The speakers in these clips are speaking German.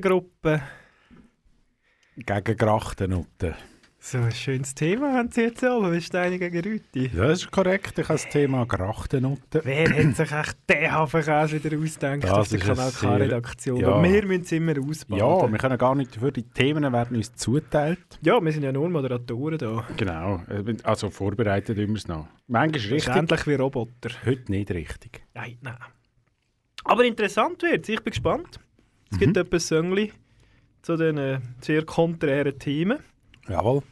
Trachtengruppe. Gegen Grachtennutten. So ein schönes Thema haben Sie jetzt alle. Wie Steine gegen Rüti? Ja, das ist korrekt. Ich habe das Thema Grachtennutten. Wer hat sich echt den Hafenkäse wieder ausgedacht Das auf der Kanal K-Redaktion? ja. Wir müssen es immer ausbaden. Ja, wir können gar nicht dafür. Die Themen werden uns zuteilt. ja, wir sind ja nur Moderatoren da. Genau. Also vorbereitet immer es noch. Manchmal richtig, ähnlich wie Roboter. heute nicht richtig. Nein, nein. Aber interessant wird Ich bin gespannt. Es gibt Mhm. etwas Söngli zu den äh, sehr konträren Themen. Jawohl.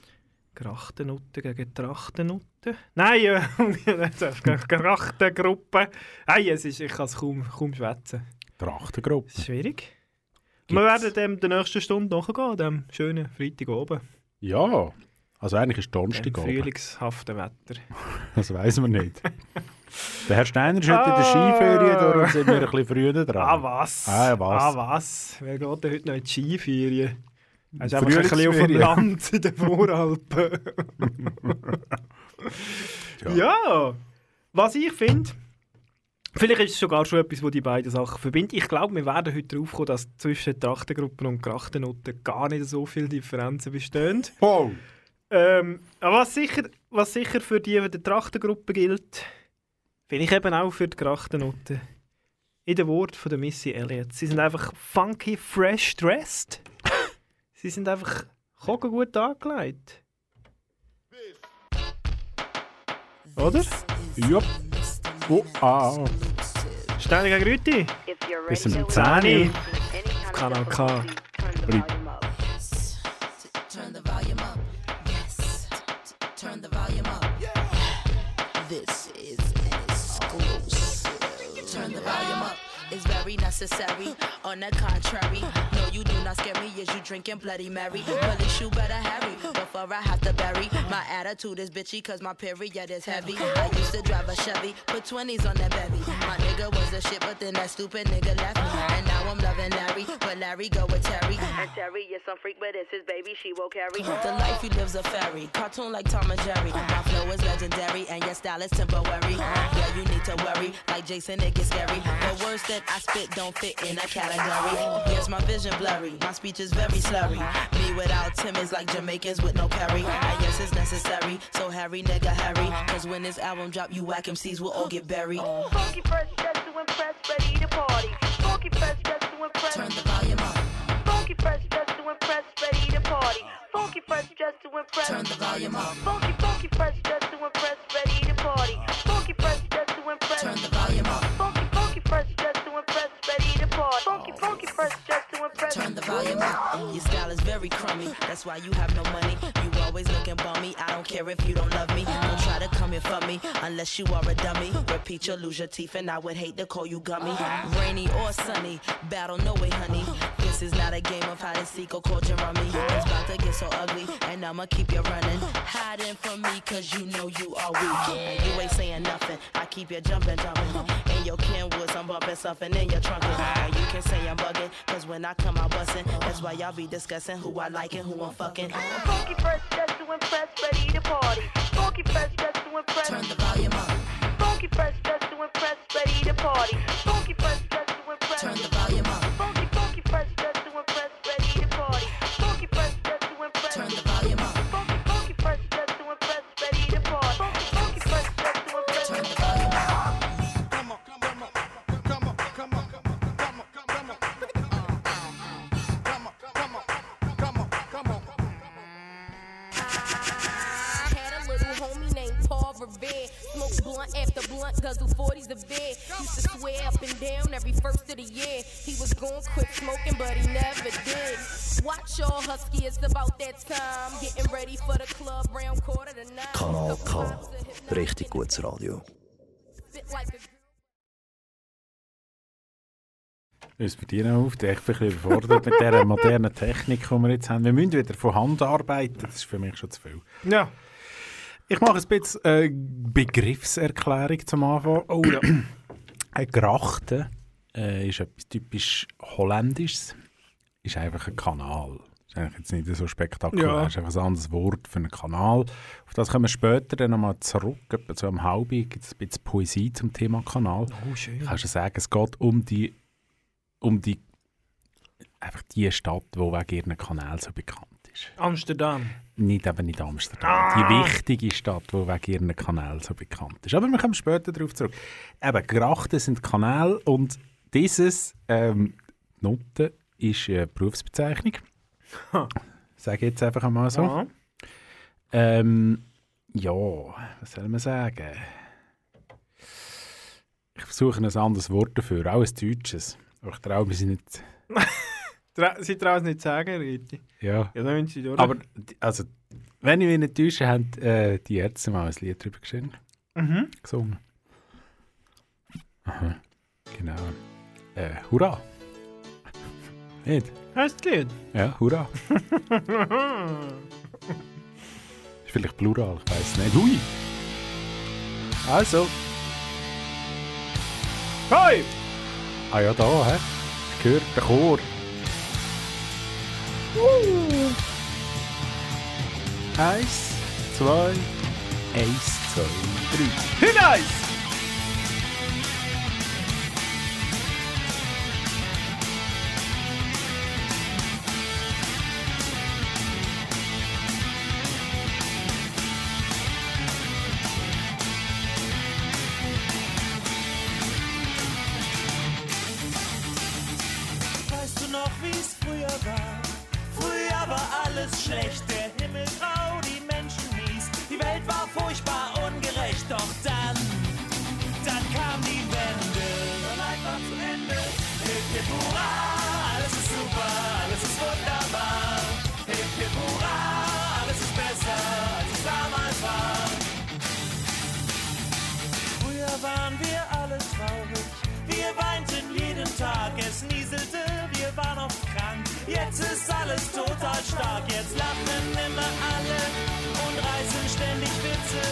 Grachtennutten gegen Trachtennutten. Nein, äh, Grachtengruppe. Nein, es ist, ich kann es kaum, kaum schwätzen. Trachtengruppe. Schwierig. Und wir werden dem der nächsten Stunde nachgehen, dem schönen Freitag oben. Ja. Also eigentlich ist Donnerstag oben. frühlingshaften Wetter. Das weiß man nicht. Der Herr Steiner ist heute in der Ah. Skiferie, darum sind wir ein bisschen früher dran. Ah, was? Ah, was? Ah, was? Wer geht denn heute noch in die Skiferien? Er ist einfach ein bisschen auf dem. Land in den Voralpen. ja. was ich finde, vielleicht ist es sogar schon etwas, wo die beiden Sachen verbindet. Ich glaube, wir werden heute darauf kommen, dass zwischen Trachtengruppen und Grachtennoten gar nicht so viele Differenzen bestehen. Oh. Ähm, aber was sicher, was sicher für die die Trachtengruppe gilt, finde ich eben auch für die Grachtennoten. In den Worten von der Missy Elliott. Sie sind einfach funky, fresh dressed. Sie sind einfach gut angelegt. Oder? Ja. Oh, ah. Steine gegen Rüti. Bis zum 10. 10. Kanal K. necessary. On the contrary, you do not scare me. Is you drinking Bloody Mary? Police, you better hurry before I have to bury. My attitude is bitchy cause my period is heavy. I used to drive a Chevy, put 20s on that bevy. My nigga was a shit, but then that stupid nigga left me. And now I'm loving Larry, but Larry go with Terry. And Terry is some freak, but it's his baby, she will carry. The life he lives a fairy, cartoon like Tom and Jerry. My flow is legendary and your style is temporary. Yeah, you need to worry, like Jason, it gets scary. The words that I spit don't fit in a category. Yes, my vision blurry, my speech is very slurry. Me without Tim is like Jamaicans with no curry. And yes, it's necessary, so Harry, nigga, hurry. Cause when this album drop, you whack MCs will all get buried. Funky fresh, just to impress, ready to party. Funky fresh, just to impress. Turn the volume up, Funky fresh, just to impress, ready to party. Funky fresh, just to impress. turn the volume up, Funky, funky fresh, just to impress, ready to party. Funky fresh, just to impress. turn the volume up, Funky, funky fresh, just to impress, ready to party. Funky, funky turn the volume up. Your style is very crummy, that's why you have no money. You always looking bummy. I don't care if you don't love me. Don't try to come here for me unless you are a dummy. Repeat, you'll lose your teeth, and I would hate to call you gummy. Rainy or sunny, battle no way, honey. This is not a game of hide and seek or coach and rummy. It's about to get so ugly, and I'ma keep you running. Hiding from me, cause you know you are weak. You ain't saying nothing. I keep you jumping, jumping. Your I'm bumping something in your trunk. And you can say I'm bugging, cause when I come out busting, that's why y'all be discussing who I like and who I'm fucking. Funky fresh, just to impress, ready to party. Funky fresh, just to impress. Turn the volume up, Funky fresh, just to impress, ready to party. Funky fresh, just to impress. turn the smoking, but he never did. Watch y'all husky, it's about that time. Getting ready for the club round quarter to nine. Kanal K. richtig gutes Radio. Uns bei dir noch auf, ich bin ein bisschen überfordert mit dieser modernen Technik, die wir jetzt haben. Wir müssen wieder von Hand arbeiten, das ist für mich schon zu viel. Ja. Ich mache ein bisschen äh, Begriffserklärung zum Anfang. Oh ja. Eine Grachte äh, ist etwas typisch Holländisches. Ist einfach ein Kanal. Ist eigentlich jetzt nicht so spektakulär. Ja. Ist einfach ein anderes Wort für einen Kanal. Auf das kommen wir später dann nochmal zurück. Etwa so am Halbi gibt es ein bisschen Poesie zum Thema Kanal. Oh, schön. Kannst du sagen, es geht um die, um die, einfach die Stadt, die wegen ihren Kanal so bekannt ist. Amsterdam. Nicht eben nicht Amsterdam. Ah. Die wichtige Stadt, die wegen ihren Kanälen so bekannt ist. Aber wir kommen später darauf zurück. Eben, Grachten sind Kanäle und dieses ähm, Note ist eine Berufsbezeichnung. Sage jetzt einfach einmal so. Ja. Ähm, ja, was soll man sagen? Ich versuche ein anderes Wort dafür, auch ein deutsches. Aber ich traue mich nicht. Sie trauen es nicht sagen, Riti. Ja. Ja, dann Sie durch. Aber, also, wenn ich mich nicht täusche, haben äh, die Ärzte mal ein Lied drüber geschrieben, Mhm. gesungen. Aha, genau. Äh, hurra! Nicht? Heißt Lied? Ja, hurra! Ist vielleicht plural, ich weiß nicht. Hui! Also. Hey! Ah ja, da, hä? Ich höre den Chor. Eins, zwei, eins, zwei, drei. Hinweis! Alles total stark, jetzt lachen immer alle und reißen ständig Witze.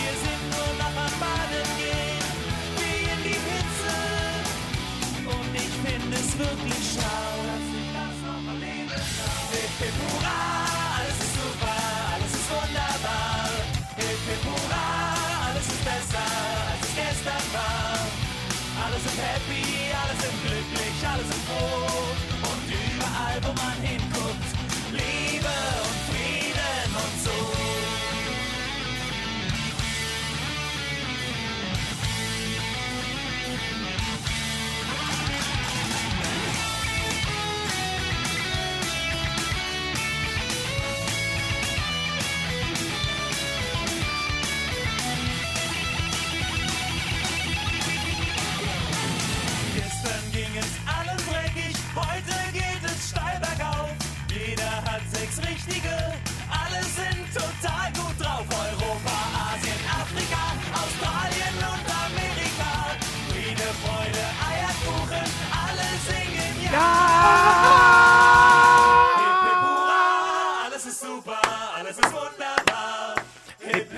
Wir sind nur noch am Baden gehen, wie in die Hitze. Und ich finde es wirklich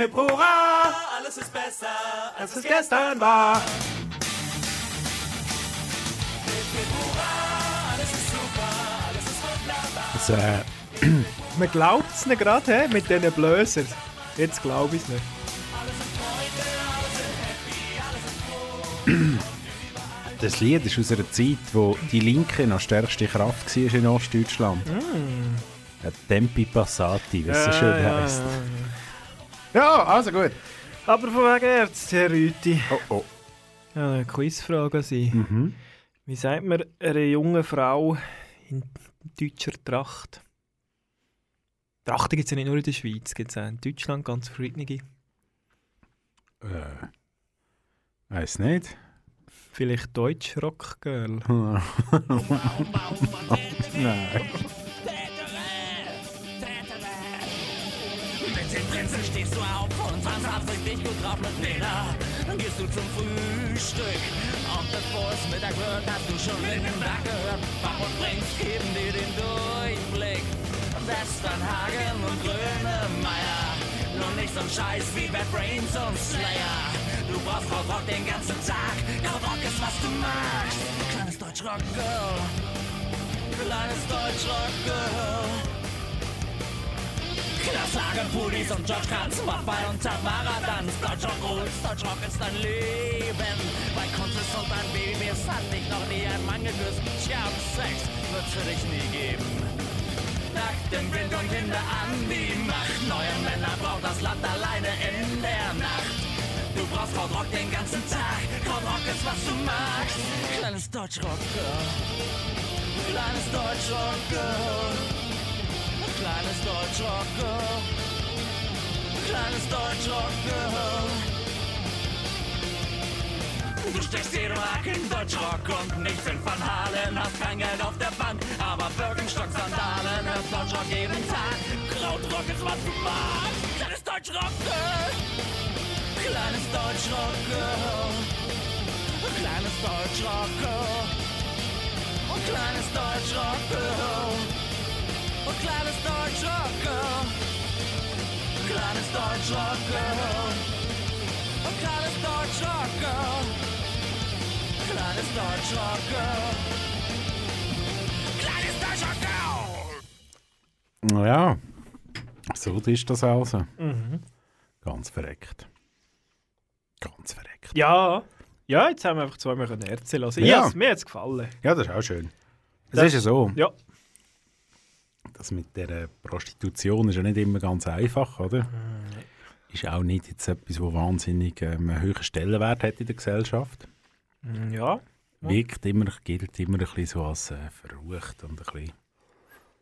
Hip, hurra, alles ist besser, als es gestern war. Das, äh, Man glaubt es nicht gerade, hä? Mit diesen Blösern. Jetzt glaube ich es nicht. das Lied ist aus einer Zeit, wo die Linke noch stärkste Kraft war in Ostdeutschland. Ja, Tempi Passati, wie es so schön ja, heisst. ja. Ja, also gut. Aber von wegen Ärzte, Herr Rüti. Oh, oh. Ja, eine Quizfrage Sie. Mhm. Wie sagt man einer jungen Frau in deutscher Tracht? Trachten gibt es ja nicht nur in der Schweiz, gibt es auch in Deutschland ganz verschiedene. Äh, weiß nicht. Vielleicht Deutsch Rockgirl. Nein. Prinzen stehst du auf und tanzt richtig gut drauf mit. Dann gehst du zum Frühstück. Und bevor es Mittag wird, hast du schon in den Tag gehört. Bach und Brinks geben dir den Durchblick. Westernhagen und Grönemeyer. Nur nicht so ein Scheiß wie Bad Brains und Slayer. Du brauchst Krautrock den ganzen Tag. Krautrock ist, was du magst. Kleines Deutschrock-Girl. Kleines Deutschrock-Girl. Klasslagen, Pudis und George Kranz, Waffei und Tamara Danz. Deutschrock rules, Deutschrock ist dein Leben. Bei Kunst und ein Baby, es hat dich noch nie ein Mann geküsst. Tja, Sex wird's für dich nie geben. Nackt im Wind und Kinder an die Macht. Neue Männer braucht das Land alleine in der Nacht. Du brauchst Krautrock den ganzen Tag. Krautrock ist, was du magst. Kleines Deutschrock-Girl. Kleines Deutschrock-Girl. Deutschrock-Girl. Kleines Deutschrock-Girl. Du steckst jede Mark in Deutschrock und nichts in Van Halen. Hast kein Geld auf der Bank, aber Birkenstock-Sandalen. Hörst Deutschrock jeden Tag. Krautrock ist, was du magst. Kleines Deutschrock-Girl. Kleines Deutschrock-Girl. Kleines Deutschrock-Girl. Kleines Deutschrock-Girl. Und kleines Deutschrock-Girl. Kleines Deutschrock-Girl. Und kleines Deutschrock-Girl. Kleines Deutschrock-Girl. Kleines Deutschrock-Girl. Ja, so ist das also. Ganz verreckt. Ganz verreckt. Ja. Ja, jetzt haben wir einfach zweimal können erzählen lassen. Ja. Ja. Mir hat es gefallen. Ja, das ist auch schön. Es Das- ist ja so, Ja. Das mit der Prostitution ist ja nicht immer ganz einfach, oder? Ist auch nicht jetzt etwas, wo wahnsinnig ähm, einen hohen Stellenwert hat in der Gesellschaft. Mm, Ja. Ja. Wirkt immer, gilt immer ein bisschen so als äh, verrucht und ein bisschen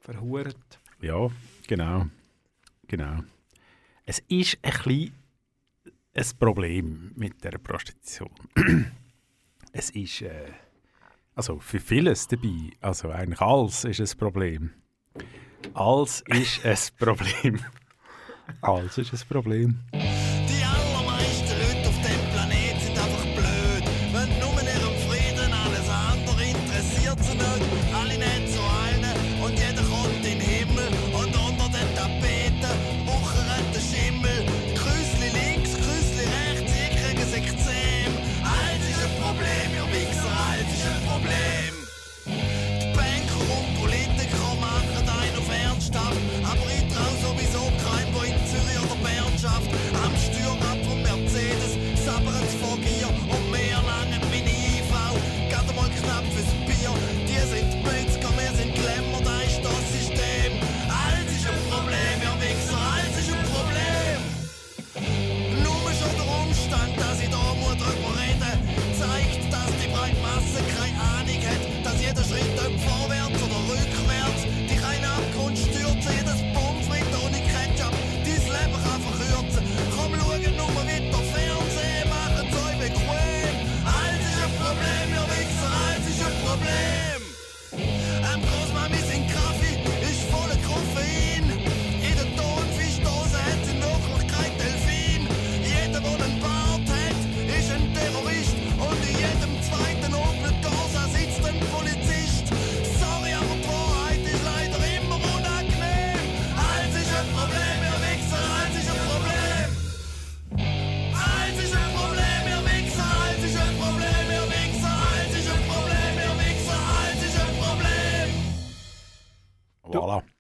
Verhurt. Ja, genau. Genau. Es ist ein bisschen ein Problem mit der Prostitution. es ist äh, also für vieles dabei, also eigentlich alles ist ein Problem. Alles ist ein Problem. Alles ist ein Problem.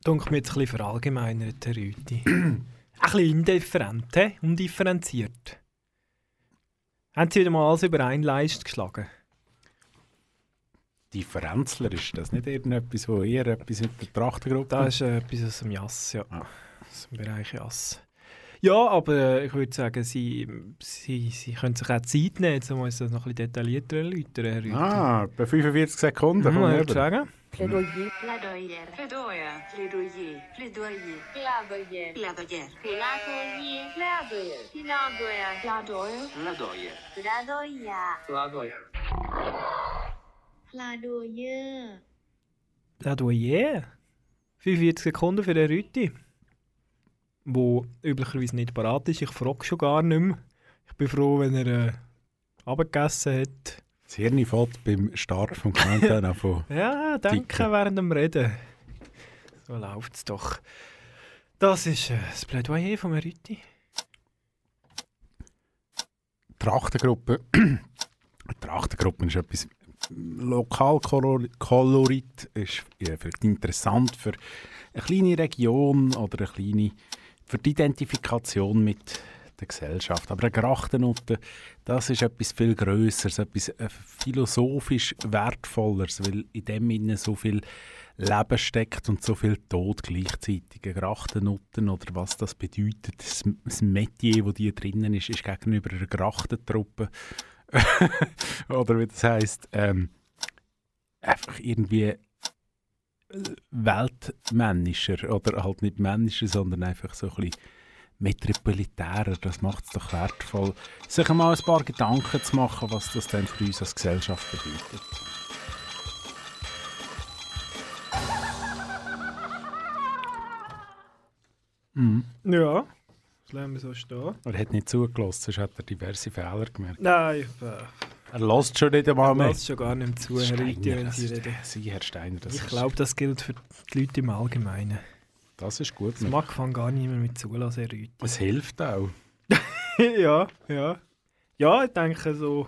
Dunkel mir jetzt ein bisschen verallgemeinert, Herr Rüti. ein bisschen indifferent, he? undifferenziert. Haben Sie wieder mal alles über einen Leist geschlagen? Differenzler, ist das nicht irgendetwas, wo ihr etwas mit der Trachtengruppe... Das ist äh, etwas aus dem Jass, ja. Ah. Aus dem Bereich Jass. Ja, aber äh, ich würde sagen, Sie, Sie, Sie können sich auch Zeit nehmen, um uns das noch ein bisschen detaillierter erläutern, Herr Rüti. Ah, bei 45 Sekunden. Mhm, ich würde sagen. Plädoyer. Plädoyer. Plädoyer. Plädoyer. Plädoyer. Plädoyer. Plädoyer. Plädoyer. Plädoyer. Plädoyer. Plädoyer. Plädoyer. Plädoyer. 45 Sekunden für den Rüti. wo üblicherweise nicht parat ist. Ich frage schon gar nicht mehr. Ich bin froh, wenn er äh, abgegessen hat. Das Hirn fällt beim Start vom Countdown von Ja, denken Ticken. während dem Reden. So läuft es doch. Das ist äh, das Plädoyer von Meriti. Trachtengruppe. Trachtengruppe ist etwas Lokalkolorit, ist vielleicht interessant für eine kleine Region oder eine kleine, für die Identifikation mit der Gesellschaft. Aber eine Grachtennote, das ist etwas viel Größeres, etwas äh, philosophisch Wertvolleres, weil in dem Innen so viel Leben steckt und so viel Tod gleichzeitig. Eine Grachtennutten oder was das bedeutet, das, das Metier, das die drinnen ist, ist gegenüber einer Grachtentruppe oder wie das heisst, ähm, einfach irgendwie äh, weltmännischer oder halt nicht männischer, sondern einfach so ein bisschen metropolitärer. Das macht es doch wertvoll, sich einmal ein paar Gedanken zu machen, was das denn für uns als Gesellschaft bedeutet. Mhm. Ja, das lassen wir so stehen. Er hat nicht zugelassen, sonst hat er diverse Fehler gemerkt. Nein, ich Er lässt schon nicht einmal äh, mehr. lasse schon gar nicht mehr zu, Herr Steiner, wenn das Sie Herr Steiner, Ich glaube, das gilt für die Leute im Allgemeinen. Das ist gut. Das mag fang gar niemand mit zulassen, Rüthi. Es hilft auch. ja, ja. Ja, ich denke so.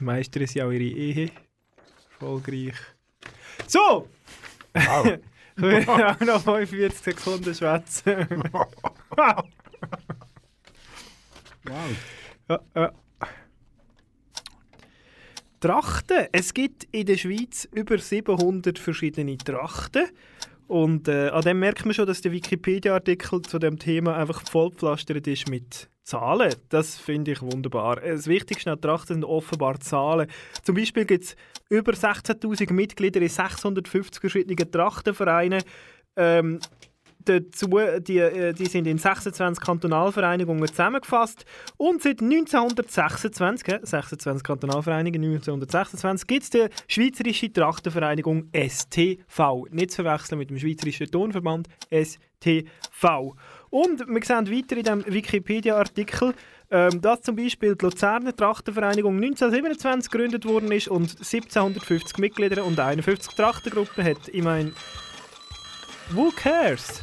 Meistern sie auch ihre Ehe. Erfolgreich. So! Wow. Ich will auch noch 45 Sekunden schwätzen. wow. ja, ja. Trachten. Es gibt in der Schweiz über 700 verschiedene Trachten. Und äh, an dem merkt man schon, dass der Wikipedia-Artikel zu dem Thema einfach vollpflastert ist mit Zahlen. Das finde ich wunderbar. Das Wichtigste an Trachten sind offenbar Zahlen. Zum Beispiel gibt es über 16'000 Mitglieder in 650 verschiedenen Trachtenvereinen. Ähm, dazu, die, äh, die sind in 26 Kantonalvereinigungen zusammengefasst. Und seit 1926, hä, 26 Kantonalvereinigungen, 1926, gibt es die Schweizerische Trachtenvereinigung STV. Nicht zu verwechseln mit dem Schweizerischen Turnverband STV. Und wir sehen weiter in diesem Wikipedia-Artikel, ähm, dass zum Beispiel die Luzerner Trachtenvereinigung 1927 gegründet worden ist und 1750 Mitglieder und 51 Trachtengruppen hat. Ich meine, who cares?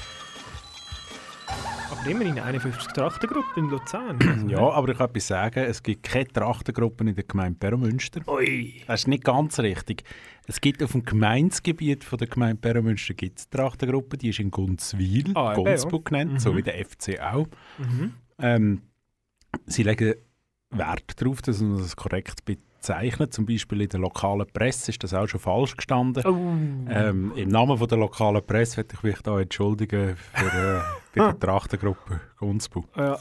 Aber immerhin 51 Trachtengruppen in Luzern. Ja, aber ich kann etwas sagen, es gibt keine Trachtengruppen in der Gemeinde Peromünster. Ui. Das ist nicht ganz richtig. Es gibt auf dem Gemeindegebiet von der Gemeinde Peromünster es Trachtengruppe, die ist in Gunzwil, Ah, eben, Gunzbu ja. genannt, so Mhm. wie der FC auch. Mhm. Ähm, sie legen Wert darauf, dass man das korrekt bezeichnet. Zum Beispiel in der lokalen Presse ist das auch schon falsch gestanden. Oh. Ähm, Im Namen von der lokalen Presse möchte ich mich da entschuldigen für äh, bei der Trachtengruppe Gunzbu. Ja.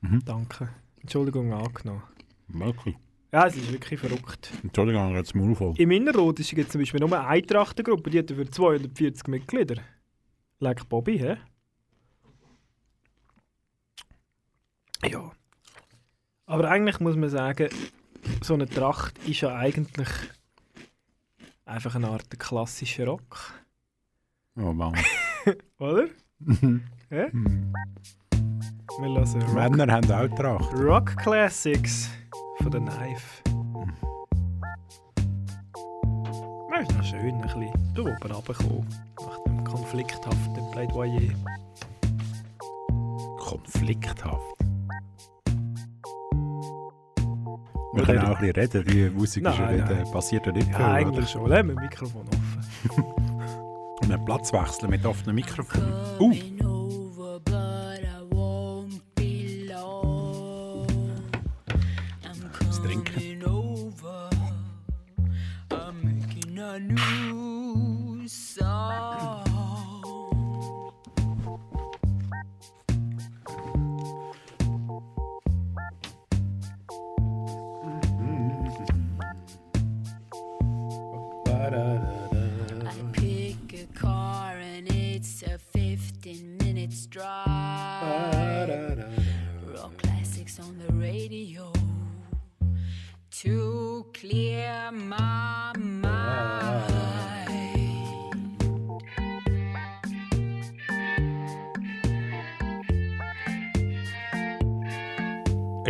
Mhm. Danke. Entschuldigung angenommen. Wirklich. Ja, es ist wirklich verrückt. Entschuldigung, jetzt Maul voll. Im Innerrhodesch gibt es zum Beispiel nur eine Trachtengruppe, die hat dafür 240 Mitglieder. Leck Bobby, hä? Ja. Aber eigentlich muss man sagen, so eine Tracht ist ja eigentlich einfach eine Art klassischer Rock. Oh Mann. Oder? Hä? Wir lassen Rock, Männer haben auch Tracht. Rock Classics von der Knife. Ja, ist noch schön, ein bisschen da oben runterkommen. Nach dem konflikthaften Plädoyer. Konflikthaft. Wir können auch ein bisschen reden. Die Musik ist ja Nein, nicht, nein. äh, passiert ja nicht Ja, viel. eigentlich schon. Lassen wir das Mikrofon offen. Oder? Einen Platz wechseln mit offenem Mikrofon. Uh,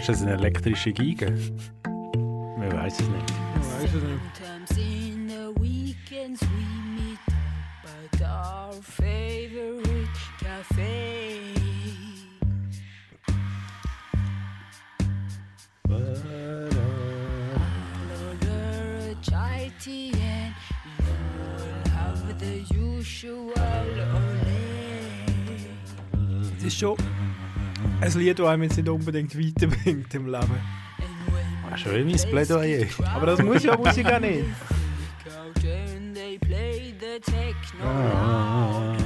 Ist das eine elektrische Geige? Man weiß es nicht. Sometimes in the weekends we meet by our favorite cafe. I'll order a chai tea and you'll have the usual ole. Es ist schon ein Lied, das einem jetzt nicht unbedingt weiterbringt im Leben. Ah, schon wie mein Plädoyer. Aber das muss ja Musik auch nicht. Ah.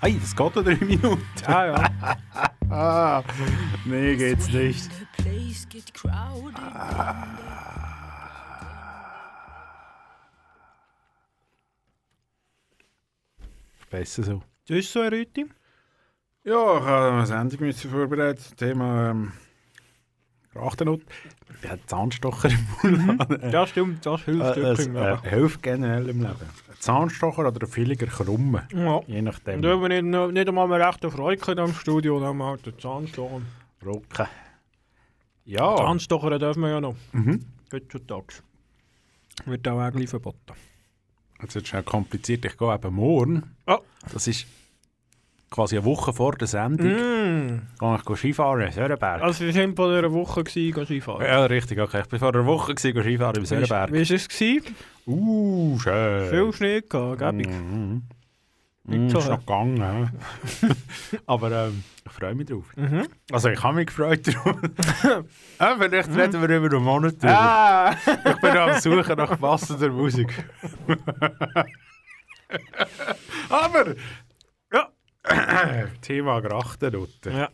Hey, das geht noch drei Minuten. Ah ja. Ah, nee, geht's nicht. Besser so. Das ist so eine Rüte. Ja, ich habe eine Sendung müssen vorbereitet. Thema ähm, Grachtennot. Der hat Zahnstocher im Mund. Ja, stimmt, das hilft Äh, es äh, hilft generell im Leben. Ein Zahnstocher oder ein Villiger Krummen. ja. Je nachdem. Und wenn wir nicht, nicht einmal mehr recht Freude haben im Studio, dann haben wir halt den Zahnstocher. Rocken. Ja. Zahnstocher dürfen wir ja noch. Mhm. Heutzutage. Wird auch eigentlich verboten. Jetzt ist es schnell kompliziert. Ich gehe eben morgen. Oh. Das ist quasi eine Woche vor der Sendung. Mm. Gehe ich Skifahren in Sörenberg. Also wir waren vor einer Woche gewesen, Skifahren. ja, richtig. Okay. Ich war vor einer Woche gewesen, Skifahren im Sörenberg. Wie war es? Gewesen? Uh, schön. Viel Schnee gehabt, gäbig. Mhm. Nicht Mm, so ist noch gegangen. Aber ähm, ich freue mich drauf. Mhm. Also ich habe mich gefreut drauf. ja, vielleicht reden wir über einen Monat drüber. Ah! Ich bin am Suchen nach passender Musik. Aber Thema Grachtennutten. ja.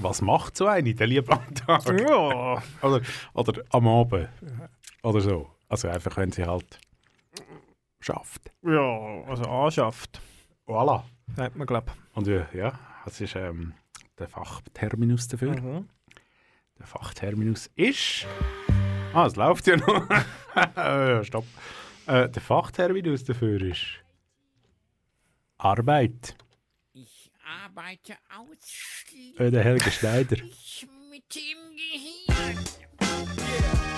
Was macht so eine der liebe am Tag? ja. Oder, oder am Abend? Oder so. Also einfach, wenn sie halt schafft. Ja, also Anschafft, Voilà. sagt man, glaube Und äh, ja, das ist ähm, der Fachterminus dafür. Mhm. Der Fachterminus ist. Ah, es läuft ja noch. Stopp. Äh, der Fachterminus dafür ist. Arbeit. Arbeite ausschließlich Äh, der Helge Schneider. mit dem Gehirn.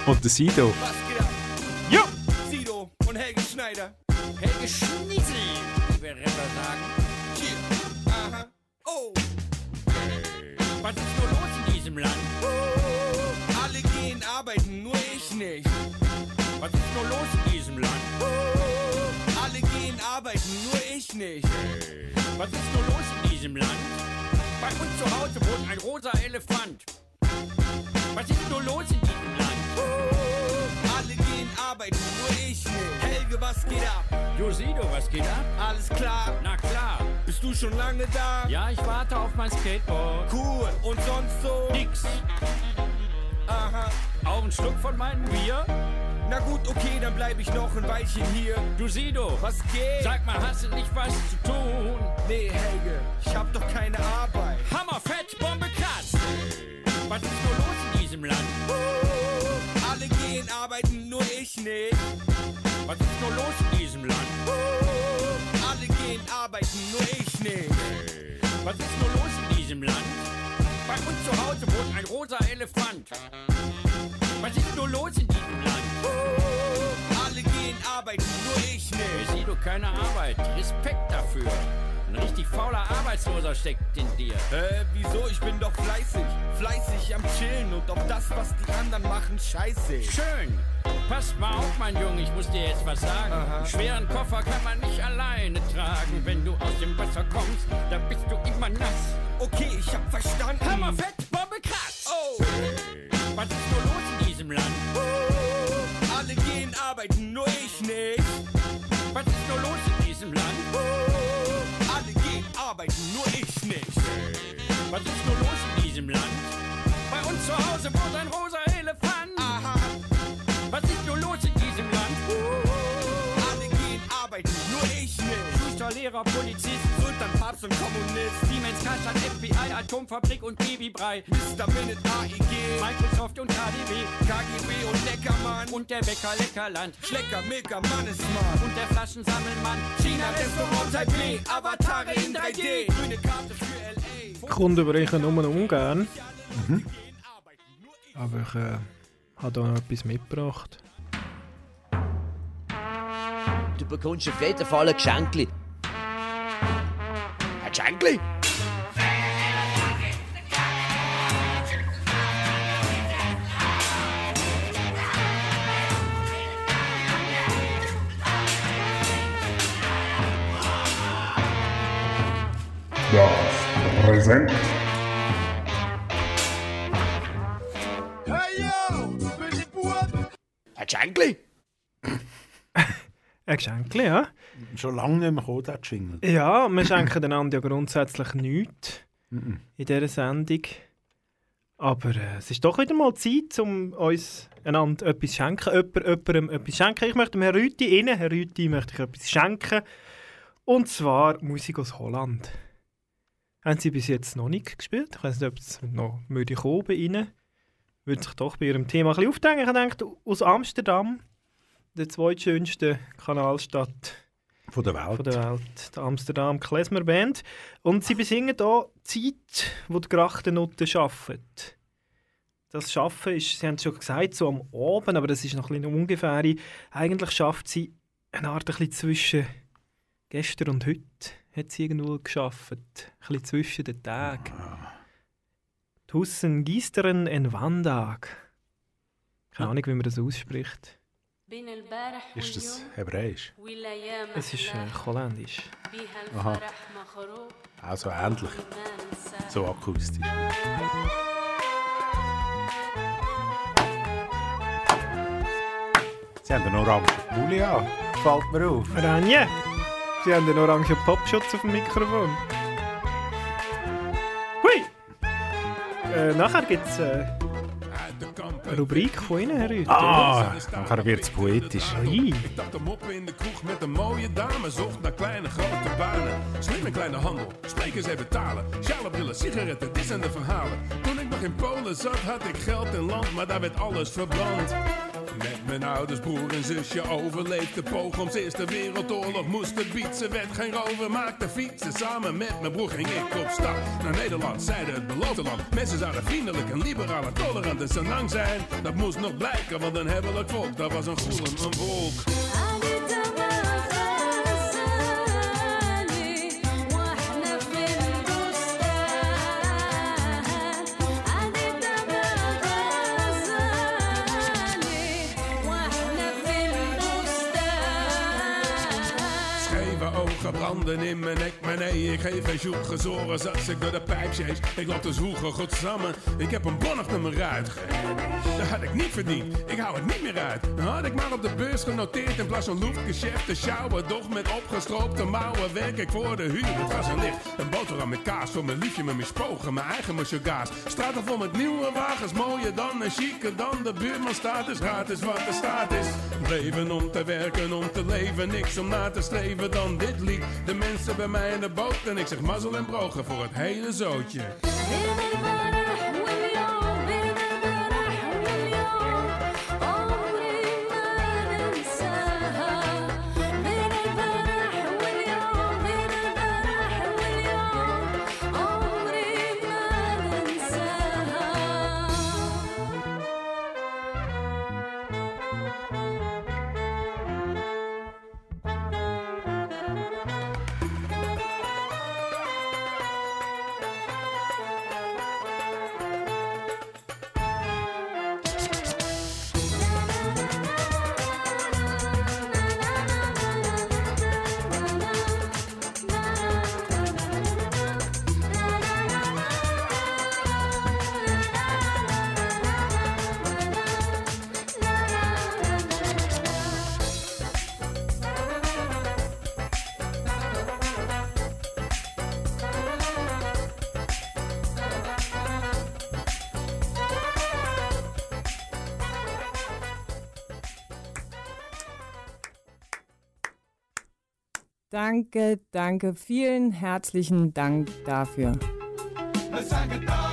Und der Sido. Was geht ab? Ja! Sido und Helge Schneider. Helge Schnitzel, wie wir Rapper sagen. Hier. Aha. Oh. Was ist nur los in diesem Land? Alle gehen arbeiten, nur ich nicht. Was ist nur los in diesem Land? Alle gehen arbeiten, nur ich nicht. Was ist nur los in diesem Land? Bei uns zu Hause wohnt ein rosa Elefant. Was ist nur los in diesem Land? Alle gehen arbeiten, nur ich nicht. Helge, was geht ab? Josido, was geht ab? Alles klar. Na klar. Bist du schon lange da? Ja, ich warte auf mein Skateboard. Cool. Und sonst so? Nix. Aha. Auch ein Schluck von meinem Bier? Na gut, okay, dann bleib ich noch ein Weilchen hier. Du Sido, Was geht? sag mal, hast du nicht was zu tun? Nee, Helge, ich hab doch keine Arbeit. Hammerfett, Bombe, krass. Was ist nur los in diesem Land? Alle gehen arbeiten, nur ich nicht. Was ist nur los in diesem Land? Alle gehen arbeiten, nur ich nicht. Was ist nur los in diesem Land? Bei uns zu Hause wohnt ein rosa Elefant. Was ist nur los in diesem Land? Alle gehen arbeiten, nur ich nicht. Ich sehe du keine Arbeit. Respekt dafür. Ein richtig fauler Arbeitsloser steckt in dir. Hä, wieso? Ich bin doch fleißig. Fleißig am Chillen und auf das, was die anderen machen, scheiße. Schön. Pass mal auf, mein Junge, ich muss dir jetzt was sagen. Aha. Einen schweren Koffer kann man nicht alleine tragen. Wenn du aus dem Wasser kommst, dann bist du immer nass. Okay, ich hab verstanden. Hammerfett, Bombe, krass. Oh, Was ist nur los Land? alle gehen arbeiten, nur ich nicht. Was ist nur los in diesem Land? Alle gehen arbeiten, nur ich nicht. Was ist nur los in diesem Land? Bei uns zu Hause wohnt ein rosa Elefant. Aha, Was ist nur los in diesem Land? alle gehen arbeiten, nur ich nicht. Schuster, Lehrer, Polizist, Sultan, Papst und Kommunist. FBI, Atomfabrik und Babybrei. Mr. Minute, AEG, Microsoft und KDW KGB und Neckermann. und der Bäcker Leckerland Schlecker, Milker, Mannesmann. und der Flaschensammelmann. China, Restaurant, Taipei, Avatare in 3D. Grüne Karte für L.A. Kunden brechen nur ungern. Aber ich äh, habe da noch etwas mitgebracht. Du bekommst auf jeden Fall ein Geschenkli. Ein Geschenkli? Das Präsent. Ein Geschenkli? Ein Geschenkli, ja. Schon lange nicht mehr gekommen, der Jingle. Ja, wir schenken einander ja grundsätzlich nichts in dieser Sendung. Aber äh, es ist doch wieder mal Zeit, um uns einander etwas schenken. Jemand, jemandem etwas schenken. Ich möchte dem Herrn Rüti, Ihnen, Herr Rüti, möchte ich etwas schenken. Und zwar Musik aus Holland. Haben Sie bis jetzt noch nicht gespielt? Ich weiß nicht, ob es noch müde bei Ihnen. Würde sich doch bei Ihrem Thema ein bisschen aufdenken. Ich denke, aus Amsterdam, der zweitschönsten Kanalstadt Von der Welt. von der Welt, die Amsterdam Klezmer Band. Und sie besingen hier die Zeit, wo die Grachtennutten arbeiten. Das Schaffen ist, Sie haben es schon gesagt, so am Abend, aber das ist noch ein bisschen ungefähr. Eigentlich schafft sie eine Art ein bisschen zwischen gestern und heute. Hat sie irgendwo geschafft. Ein bisschen zwischen den Tagen. Tussen Gisteren en Wandag. Keine Ahnung, wie man das ausspricht. Ist das hebräisch? Es ist äh, holländisch. Aha. Also ähnlich. So akustisch. Sie haben einen orangen Pulli an. Fällt mir auf. Ranje, Sie haben einen orangen Popschutz auf dem Mikrofon. Hui! Äh, nachher gibt es äh, eine Rubrik von Ihnen, Herr Rüthi. Ah, nachher wird es poetisch. Ui. Ik dacht hem op in de kroeg met een mooie dame. Zocht naar kleine grote banen. Slim en kleine handel, sprekers en betalen. Sjalenbrillen, sigaretten, dit zijn de verhalen. Toen ik nog in Polen zat, had ik geld in land, maar daar werd alles verbrand. Mijn ouders, broer en zusje overleefde pogroms Eerste Wereldoorlog. Moesten bietsen, werd geen rover, maakte fietsen. Samen met mijn broer ging ik op stap naar Nederland. Zeiden het beloofde land. Mensen zouden vriendelijk en liberaal en tolerant en senang zijn. Dat moest nog blijken, want een hebbelijk volk, dat was een goelen, een volk. trouble. Branden in mijn nek, maar nee, ik geef geen zoek gezoren. Zat ik door de pijpjes, ik loop te zwoegen, godsamme. Ik heb een bonnig naar mijn ruit. Dat had ik niet verdiend, ik hou het niet meer uit. Dan had ik maar op de beurs genoteerd in plaats van loefgeschäft te sjouwen. Doch met opgestroopte mouwen werk ik voor de huur. Het was een licht, een boterham met kaas voor mijn liefje met mijn spogen, mijn eigen monsieur Straten vol met nieuwe wagens, mooier dan en chiquer dan de buurman staat. Dus raad is wat de staat is. Leven om te werken, om te leven, niks om na te streven dan dit lied. De mensen bij mij in de boot en ik zeg mazzel en brogen voor het hele zootje. Danke, danke, vielen herzlichen Dank dafür. Danke.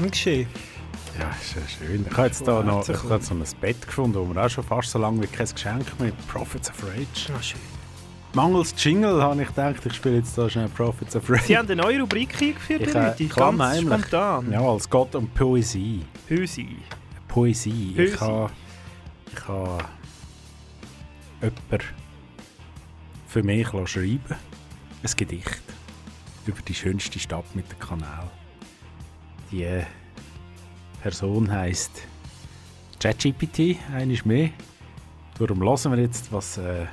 Gern geschehen. Ja, ist ja schön. Ich habe jetzt da noch ich habe so ein Bett gefunden, wo wir auch schon fast so lange wie kein Geschenk mit Prophets of Rage. Ah, schön. Mangels Jingle habe ich gedacht, ich spiele jetzt da schnell Prophets of Rage. Sie haben eine neue Rubrik eingeführt, Ich, äh, ganz klammheimlich. spontan. Ja, als Gott und Poesie. Poesie. Poesie. Poesie. Ich habe ich habe jemanden für mich schreiben ein Gedicht über die schönste Stadt mit dem Kanal. Die Person heisst ChatGPT, eines mehr. Darum hören wir jetzt, was. Äh,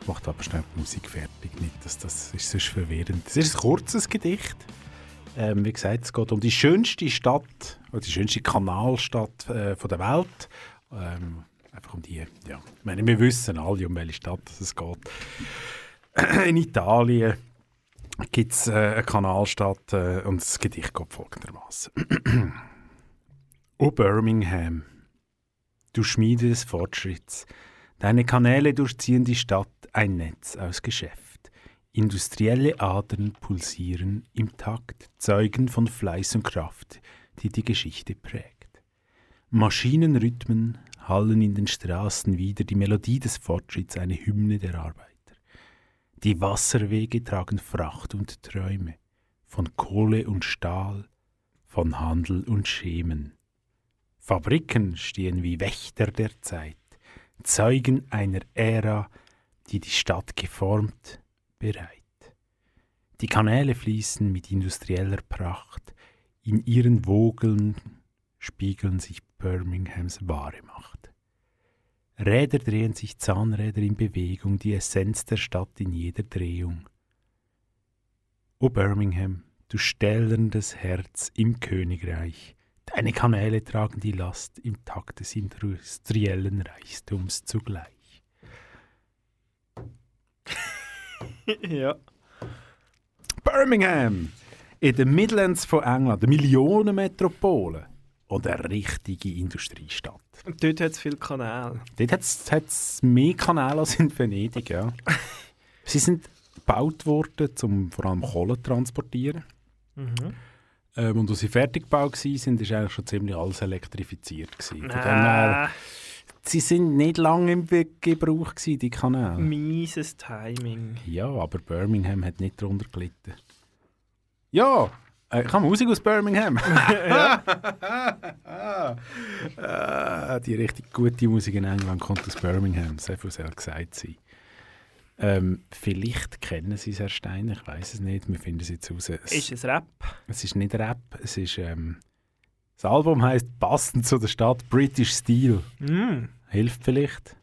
ich mache aber schnell die Musik fertig, nicht, dass das ist sonst verwirrend. Es ist ein kurzes Gedicht. Ähm, wie gesagt, es geht um die schönste Stadt, oder die schönste Kanalstadt äh, von der Welt. Ähm, einfach um die, ja. Ich meine, wir wissen alle, um welche Stadt es geht. In Italien gibt es äh, eine Kanalstadt äh, und das Gedicht geht folgendermaßen. o Birmingham, du Schmiede des Fortschritts, deine Kanäle durchziehen die Stadt ein Netz aus Geschäft. Industrielle Adern pulsieren im Takt, Zeugen von Fleiß und Kraft, die die Geschichte prägt. Maschinenrhythmen hallen in den Straßen wieder die Melodie des Fortschritts, eine Hymne der Arbeiter. Die Wasserwege tragen Fracht und Träume von Kohle und Stahl, von Handel und Schemen. Fabriken stehen wie Wächter der Zeit, Zeugen einer Ära, die die Stadt geformt, bereit. Die Kanäle fließen mit industrieller Pracht, in ihren Wogeln spiegeln sich Birminghams wahre Macht. Räder drehen sich Zahnräder in Bewegung, die Essenz der Stadt in jeder Drehung. O Birmingham, du stählerndes Herz im Königreich, deine Kanäle tragen die Last im Takt des industriellen Reichtums zugleich. ja. Birmingham, in den Midlands von England, eine Millionenmetropole und eine richtige Industriestadt. Und dort hat es viele Kanäle. Dort hat es mehr Kanäle als in Venedig, ja. Sie sind gebaut worden, um vor allem Kohle zu transportieren. Mhm. Ähm, und als sie fertig gebaut waren, sind, ist eigentlich schon ziemlich alles elektrifiziert. Gewesen. Von dem Ah. her, sie sind nicht lange im Gebrauch, gewesen, die Kanäle. Mieses Timing. Ja, aber Birmingham hat nicht darunter gelitten. Ja, äh, ich habe Musik aus Birmingham. Ah, die richtig gute Musik in England kommt aus Birmingham, so viel soll gesagt sein. Ähm, vielleicht kennen Sie es, Herr Steiner, ich weiß es nicht, wir finden es jetzt raus. Es, Ist es Rap? es ist nicht Rap, es ist... Ähm, das Album heißt passend zu der Stadt British Steel. Mm. Hilft vielleicht?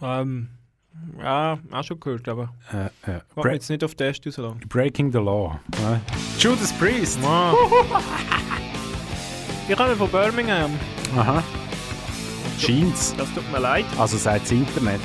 Ähm, ja, auch schon gehört, aber Äh, äh, Warte jetzt nicht auf den ersten so lang. Breaking the Law. Äh, Judas Priest. Ich komme von Birmingham. Aha. Scheint's. Das tut mir leid. Also sagt das Internet.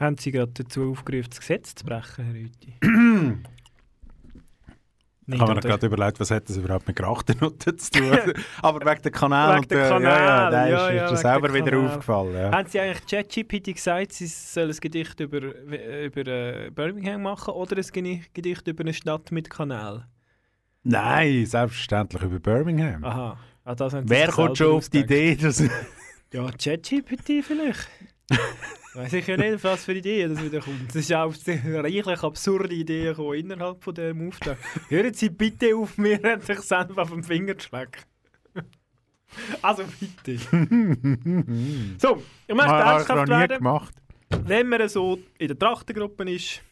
Haben Sie gerade dazu aufgerufen, das Gesetz zu brechen, Herr Rüti? Ich habe mir gerade überlegt, was hat das überhaupt mit Grachtennutten zu tun? Aber wegen der Kanal Wegen der Kanal, ja, ja, der ja, ist, ja, ist selber der wieder aufgefallen. Ja. Haben Sie eigentlich ChatGPT gesagt, Sie sollen ein Gedicht über, über äh, Birmingham machen oder ein Gedicht über eine Stadt mit Kanal? Nein, selbstverständlich über Birmingham. Aha. Ah, Wer kommt schon auf die. Idee, dass... Ja, ChatGPT vielleicht. Weiß ich ja nicht, was für Ideen das wieder kommt. Es ist auch sehr reichlich absurde Ideen gekommen innerhalb von diesem Auftrag. Hören Sie bitte auf, mir sich selber auf den Finger zu schlecken. Also bitte. so, ich möchte ernsthaft noch nie werden. gemacht. Wenn man so in der Trachtengruppe ist,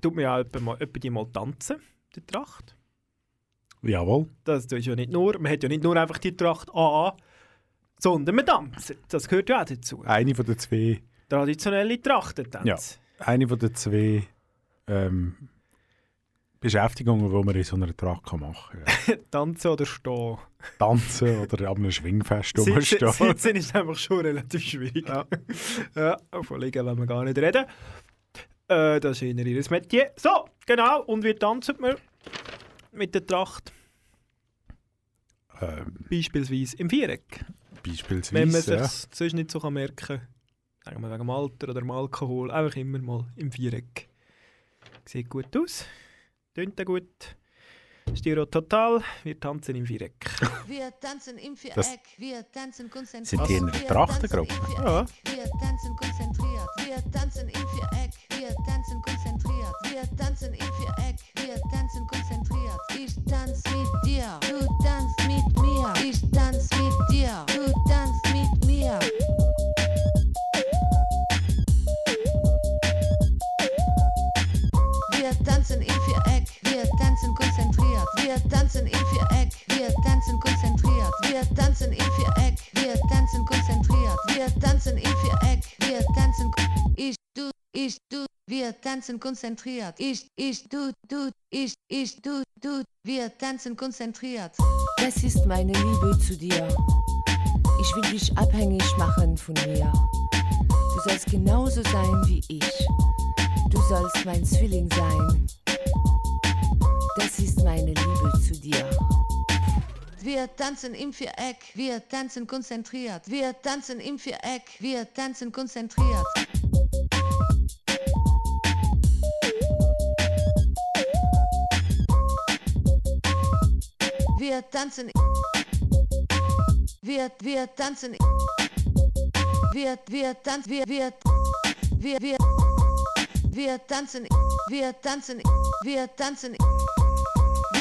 tut man ja etwa mal, etwa die mal tanzen, die Tracht. Jawohl. Das ist ja nicht nur, man hat ja nicht nur einfach die Tracht AA, sondern man tanzt. Das gehört ja auch dazu. Eine von den zwei... Traditionelle Trachtentanz. Ja, eine von den zwei ähm, Beschäftigungen, die man in so einer Tracht kann machen kann. Ja. Tanzen oder stehen. Tanzen oder an einem Schwingfest rumstehen. sitzen ist einfach schon relativ schwierig. Ja, ja von liegen wollen wir gar nicht reden. Äh, das ist eher ihr Metier. So, genau. Und wie tanzt man mit der Tracht? Ähm, Beispielsweise im Viereck. beispielsweise. Wenn man sich ja. sonst nicht so merken kann. Sagen wir wegen dem Alter oder dem Alkohol. Einfach immer mal im Viereck. Sieht gut aus. Tönt gut. Styro total. Wir tanzen im Viereck. Wir tanzen im Viereck, Das- wir tanzen konzentriert. Sind die in Wir Trachtengruppe? Ja. Wir tanzen konzentriert. Wir tanzen im Viereck, wir tanzen konzentriert. Wir tanzen im Viereck, wir tanzen konzentriert. Ich tanz mit dir, du Wir tanzen im Viereck, wir tanzen konzentriert. Wir tanzen im Viereck, wir tanzen. Ich, du, ich, du, wir tanzen konzentriert. Ich, ich, du, du, ich, ich, du, du, wir tanzen konzentriert. Das ist meine Liebe zu dir. Ich will dich abhängig machen von mir. Du sollst genauso sein wie ich. Du sollst mein Zwilling sein. Das ist meine Liebe zu dir. Wir tanzen im Viereck, wir tanzen konzentriert. Wir tanzen im Viereck, wir tanzen konzentriert. Wir tanzen. Wir, wir tanzen. Wir, wir tanzen. Wir, wir, wir, wir, wir tanzen. Wir tanzen. Wir tanzen. Wir tanzen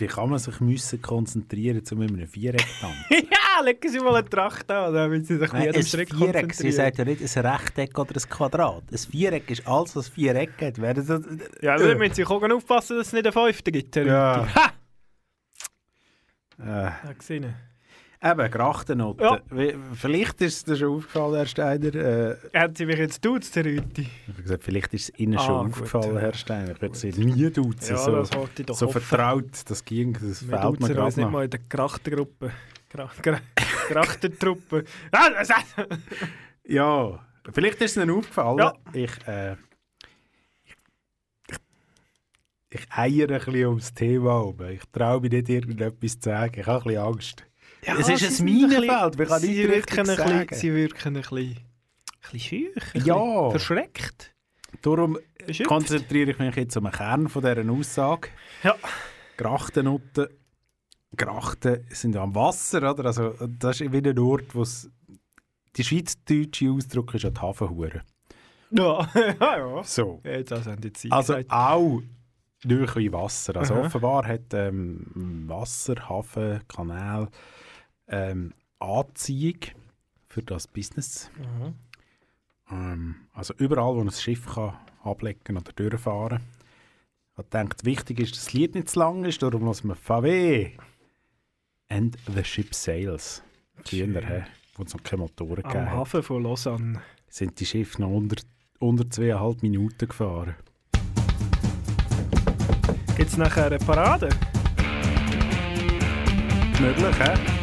Wie kann man sich müssen konzentrieren, um in einem Viereck tanzen? ja, legen Sie mal eine Tracht an, damit Sie sich Nein, ein Viereck, sie sagt ja nicht ein Rechteck oder ein Quadrat. Ein Viereck ist alles, was Viereck hat. Wäre das, Ja, also müssen Sie auch aufpassen, dass es nicht einen Fünften gibt. Ja. Ha! Äh, Ja, gesehen. Eben, Grachtennoten. Ja. Vielleicht ist es dir schon aufgefallen, Herr Steiner. Äh, Haben Sie mich jetzt duzt, Herr habe gesagt, vielleicht ist es Ihnen Ah, schon gut, aufgefallen. Herr Steiner. Ich würde Sie nie duzen. Ja, so, das ich doch so hoffen. vertraut, das ging, das Wir fehlt mir gerade nicht mal in der Krachtengruppe. Gra Gra Krachtentruppe. Ah, Ja, vielleicht ist es Ihnen aufgefallen. Ja. Ich, äh, ich, eiere ein bisschen ums Thema oben. Ich traue mich nicht, irgendetwas zu sagen. Ich habe ein bisschen Angst. Ja, es sie ist ein Minenfeld, kann sie nicht wirken richtig ein bisschen, sagen. Sie wirken ein bisschen, ein bisschen schüch, ein Ja. bisschen verschreckt. Darum Beschützt. konzentriere ich mich jetzt den Kern von dieser Aussage. Ja. Grachtennutten. Grachten sind ja am Wasser, oder? Also, das ist wie ein Ort, wo es... Die schweizerdeutsche Ausdruck ist ja die Hafenhure. Ja, ja, ja. So. Ja, das haben jetzt Sie Also gesagt. auch durch Wasser. Also Aha. offenbar hat ähm, Wasser, Hafen, Kanal ähm, Anziehung für das Business. Mhm. Ähm, also überall, wo ein Schiff kann ablegen oder durchfahren kann. Ich gedacht, wichtig ist, dass das Lied nicht zu lang ist, darum muss man VW and the ship sails. Früher, hä, wo es noch keine Motoren Am gegeben Hafen von Lausanne. sind die Schiffe noch unter, unter zweieinhalb Minuten gefahren. Gibt es nachher eine Parade? Möglich, hä?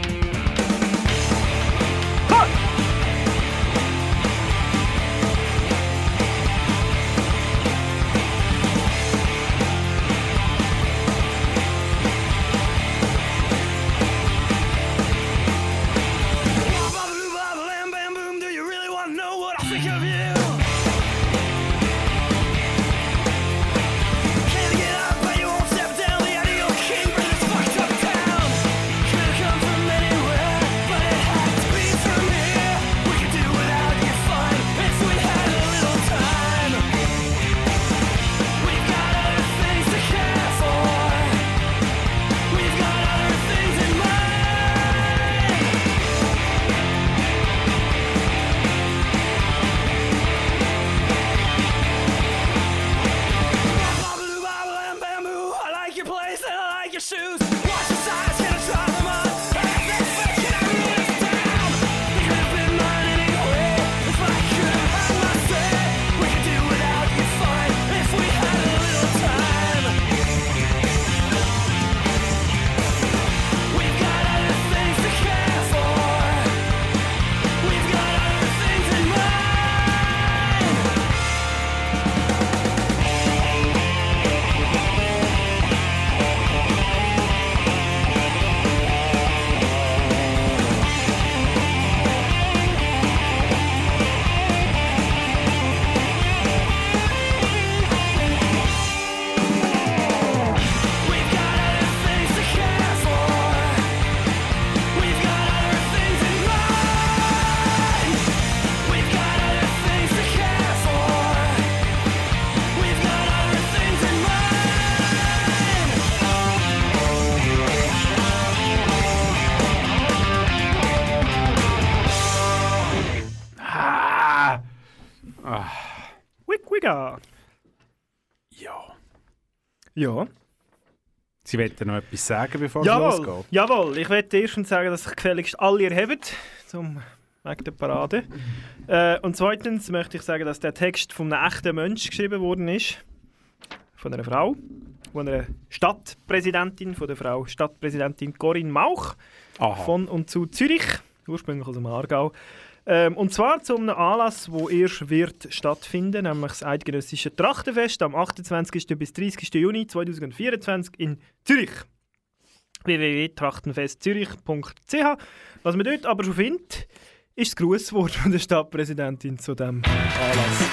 Ja. Sie wollten noch etwas sagen, bevor es Jawohl, losgeht? jawohl. Ich möchte erstens sagen, dass sich gefälligst alle erheben, zum wegen der Parade. Äh, und zweitens möchte ich sagen, dass der Text von einem echten Mensch geschrieben worden ist. Von einer Frau, von einer Stadtpräsidentin, von der Frau Stadtpräsidentin Corinne Mauch von und zu Zürich, ursprünglich aus dem Aargau. Ähm, und zwar zu einem Anlass, wo erst wird stattfinden, nämlich das Eidgenössische Trachtenfest am 28. bis 30. Juni 2024 in Zürich www.trachtenfestzürich.ch. Was man dort aber schon findet, ist das Grußwort von der Stadtpräsidentin zu diesem Anlass.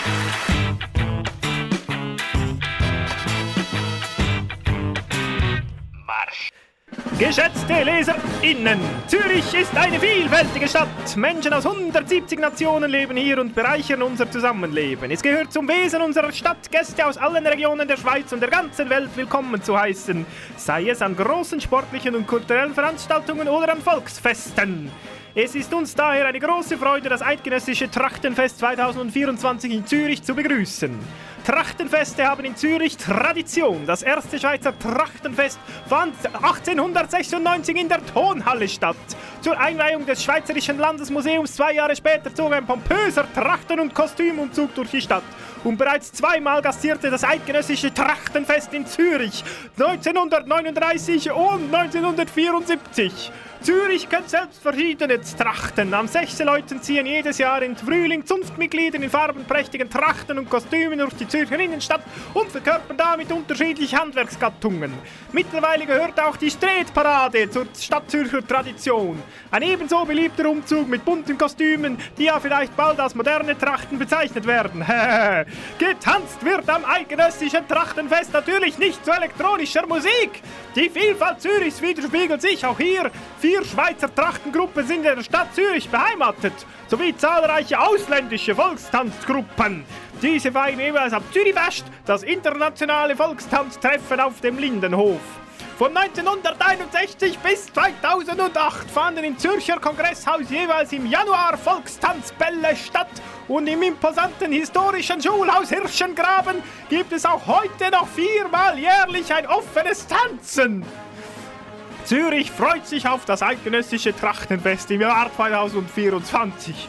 Geschätzte LeserInnen, Zürich ist eine vielfältige Stadt. Menschen aus 170 Nationen leben hier und bereichern unser Zusammenleben. Es gehört zum Wesen unserer Stadt, Gäste aus allen Regionen der Schweiz und der ganzen Welt willkommen zu heißen. Sei es an großen sportlichen und kulturellen Veranstaltungen oder an Volksfesten. Es ist uns daher eine große Freude, das Eidgenössische Trachtenfest 2024 in Zürich zu begrüßen. Trachtenfeste haben in Zürich Tradition. Das erste Schweizer Trachtenfest fand 1896 in der Tonhalle statt. Zur Einweihung des Schweizerischen Landesmuseums zwei Jahre später zog ein pompöser Trachten- und Kostümumzug durch die Stadt. Und bereits zweimal gastierte das Eidgenössische Trachtenfest in Zürich 1939 und 1974. Zürich kennt selbst verschiedene Trachten. Am Sechseleuten ziehen jedes Jahr im Frühling Zunftmitglieder in farbenprächtigen Trachten und Kostümen durch die Zürcher Innenstadt und verkörpern damit unterschiedliche Handwerksgattungen. Mittlerweile gehört auch die Streetparade zur Stadtzürcher Tradition. Ein ebenso beliebter Umzug mit bunten Kostümen, die ja vielleicht bald als moderne Trachten bezeichnet werden. Getanzt wird am eidgenössischen Trachtenfest natürlich nicht zu elektronischer Musik. Die Vielfalt Zürichs widerspiegelt sich auch hier. Vier Schweizer Trachtengruppen sind in der Stadt Zürich beheimatet, sowie zahlreiche ausländische Volkstanzgruppen. Diese feiern jeweils am Zürichfest das internationale Volkstanztreffen auf dem Lindenhof. Von 1961 bis 2008 fanden im Zürcher Kongresshaus jeweils im Januar Volkstanzbälle statt und im imposanten historischen Schulhaus Hirschengraben gibt es auch heute noch viermal jährlich ein offenes Tanzen. Zürich freut sich auf das eidgenössische Trachtenfest im Jahr 2024.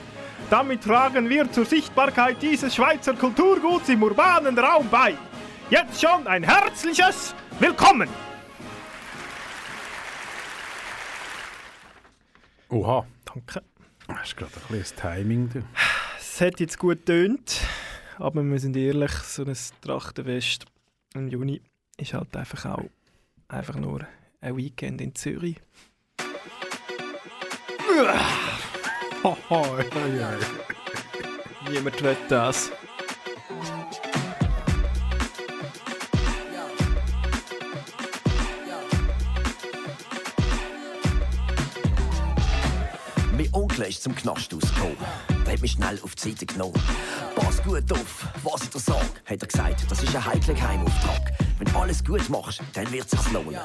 Damit tragen wir zur Sichtbarkeit dieses Schweizer Kulturguts im urbanen Raum bei. Jetzt schon ein herzliches Willkommen! Oha. Danke. Hast du gerade ein bisschen das Timing. Du. Es hat jetzt gut tönt, aber wir sind ehrlich, so ein Trachtenfest im Juni ist halt einfach auch einfach nur ein Weekend in Zürich. Haha, ja, ja. Niemand will das. Mein Onkel ist zum Knast ausgekommen. Der hat mich schnell auf die Seite genommen. Pass gut auf, was ich dir sag, hat er gesagt. Das ist ein heikler Geheimauftrag. Wenn du alles gut machst, dann wird sich's lohnen.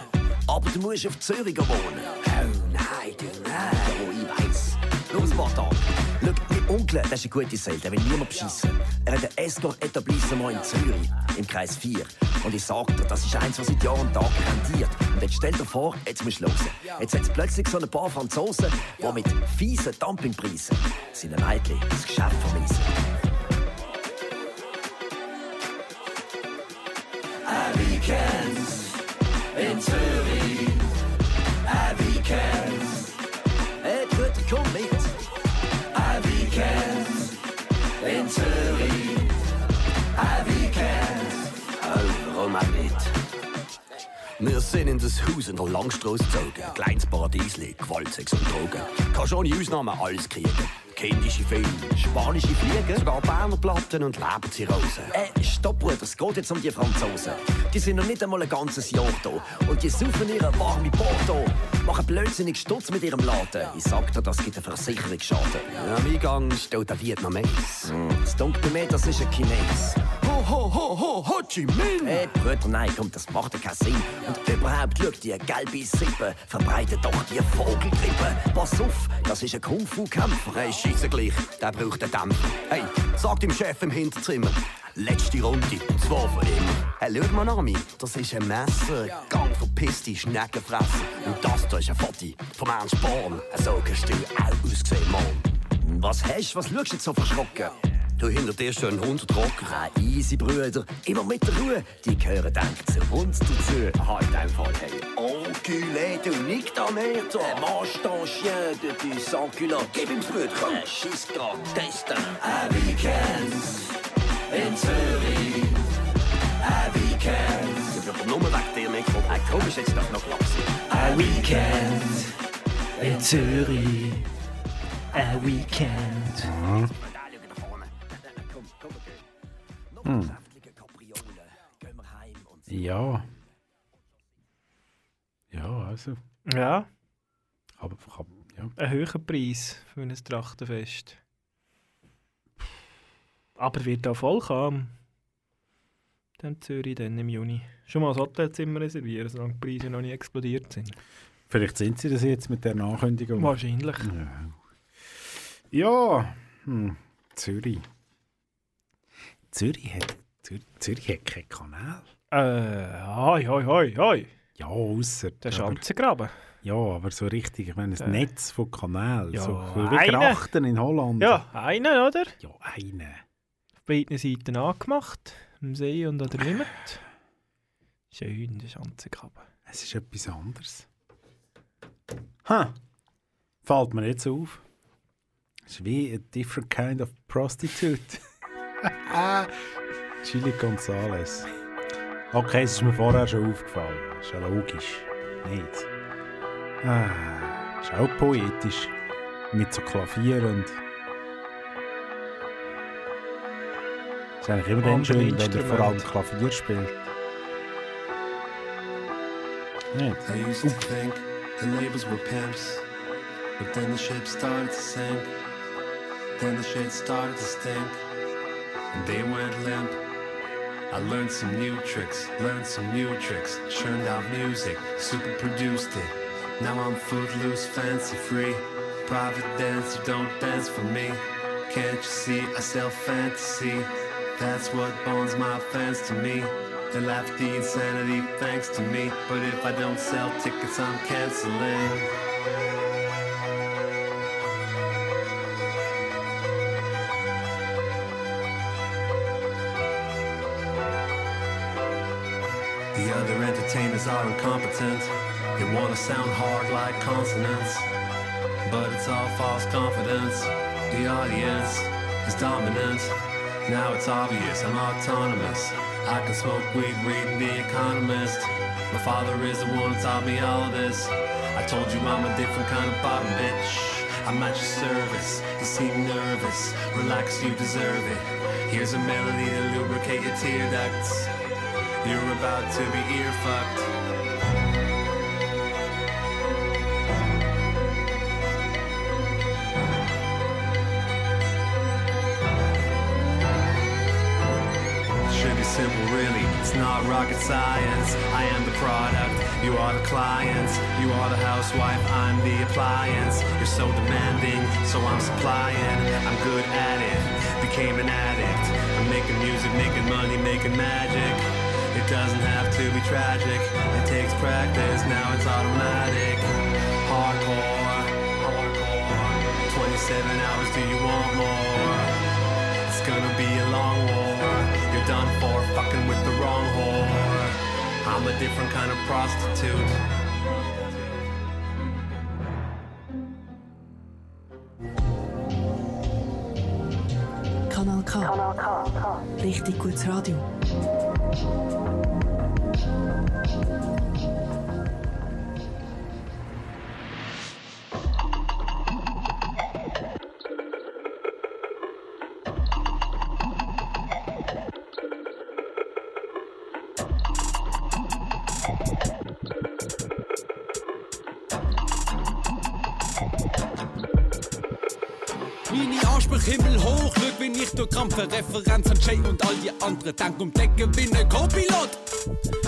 Aber du musst auf Zürich wohnen. Oh nein, du nein. Oh, ich weiss. Nur ein paar. Schau, mein Onkel, das ist eine gute Seele, der will niemand beschissen. Er hat ein Escort-Etablissement in Zürich, im Kreis 4. Und ich sag dir, das ist eins, was seit Jahren und Tagen rentiert. Und jetzt stell dir vor, jetzt musst du hören. Jetzt hat es plötzlich so ein paar Franzosen, die mit fiesen Dumpingpreisen seinen Mädchen das Geschäft vermiesen. Ein Weekend in Zürich. Ein Weekend. Hey, Brüder, komm mit. Ein Weekend in Zürich. Ein Weekend. Oh, warum auch nicht? Wir sind in das Haus in der Langstrasse gezogen. Ein kleines Paradiesli, Gewalt, Sex und Drogen. Kannst ohne Ausnahme alles kriegen. Kindische Filme, spanische Fliegen, sogar Berner Platten und Leberzirrhose. Äh, stopp, Bruder, es geht jetzt um die Franzosen. Die sind noch nicht einmal ein ganzes Jahr da. Und die saufen ihre warme Porto. Machen blödsinnig Sturz mit ihrem Laden. Ich sag dir, das gibt einen Versicherungsschaden. Am Eingang steht ein Vietnames. Es dunkelt mir, das ist ein Chines. Ho, ho, ho, ho, Chi Minh! Hey, Brüder, nein, komm, das Sinn. Und überhaupt, schau, die gelbe Sippe verbreitet doch die Vogelgrippe. Pass auf, das ist ein Kung-Fu-Kämpfer. Hey, scheisse gleich, der braucht einen Dämpfer. Hey, sag dem Chef im Hinterzimmer. Letzte Runde, und zwar von ihm. Hey, schau mal nach mir, das ist ein Messer. Gang verpiss dich, Schneckenfresser. Und das da ist ein Foto vom Ernst Born. So kannst du auch aussehen, Mann. Was hast du? Was schaust du jetzt so verschrocken? Du hinter dir schon 100 Rocker. Ah, easy, Brüder. Immer mit der Ruhe. Die gehören denken zu uns dazu. Halt einfach, hey. Enculé, du nicht da mehr, toi. Mange ton chien du sans culotte. Gib ihm Brüder, komm. Schiss grad, testen. Ein Weekend in Zürich. Ein Weekend. Ich bin aber nur wegen dir nicht gekommen. Ein komisch jetzt doch noch Lapsi. Ein Weekend in Zürich. Ein Weekend. Hm. Ja. Ja, also. Ja. Aber, aber ja. Ein höherer Preis für ein Trachtenfest. Aber wird da voll kommen. Dann Zürich dann im Juni. Schon mal ein Hotelzimmer reservieren, solange die Preise noch nicht explodiert sind. Vielleicht sind sie das jetzt mit der Ankündigung. Wahrscheinlich. Ja. Ja, hm. Zürich. Zürich hat, Zürich, Zürich hat keinen Kanal. Äh, hoi, hoi, hoi, hoi. Ja, ausser. Der Schanzengraben. Ja, aber so richtig, ich meine, ein Äh. Netz von Kanälen. Ja, so wie. Grachten in Holland. Ja, einen, oder? Ja, einen. Auf beiden Seiten angemacht. Am See und an der Limit. Schön, der Schanzengraben. Es ist etwas anderes. Ha! Fällt mir jetzt auf. Es ist wie a different kind of prostitute. Chili Gonzales. Okay, es ist mir vorher schon aufgefallen. Ist ja logisch. Nicht? Ah, ist auch poetisch. Mit so Klavier und. Es ist eigentlich immer dann schön, wenn er vor allem. Klavier spielt. Nicht? I used to think the neighbors were pimps, but then the ship started to sink. Then the shit started to stink, they went limp. I learned some new tricks, learned some new tricks, churned out music, super produced it. Now I'm footloose, fancy free. Private dancer, don't dance for me. Can't you see I sell fantasy? That's what bonds my fans to me. They laugh at the insanity thanks to me. But if I don't sell tickets, I'm canceling. Incompetent. They wanna sound hard like consonants. But it's all false confidence. The audience is dominant. Now it's obvious I'm autonomous. I can smoke weed reading The Economist. My father is the one who taught me all of this. I told you I'm a different kind of bottom bitch. I'm at your service. You seem nervous. Relax, you deserve it. Here's a melody to lubricate your tear ducts. You're about to be ear fucked. Not rocket science. I am the product. You are the clients. You are the housewife. I'm the appliance. You're so demanding, so I'm supplying. I'm good at it. Became an addict. I'm making music, making money, making magic. It doesn't have to be tragic. It takes practice. Now it's automatic. Hardcore. Hardcore. 27 hours. Do you want more? It's gonna be a long war. You're done for fucking with the wrong whore. I'm a different kind of prostitute. Kanal K. Richtig gutes Radio. Wenn durch Kampfreferenz an Jay und all die anderen denk um Decken bin ein Co-Pilot.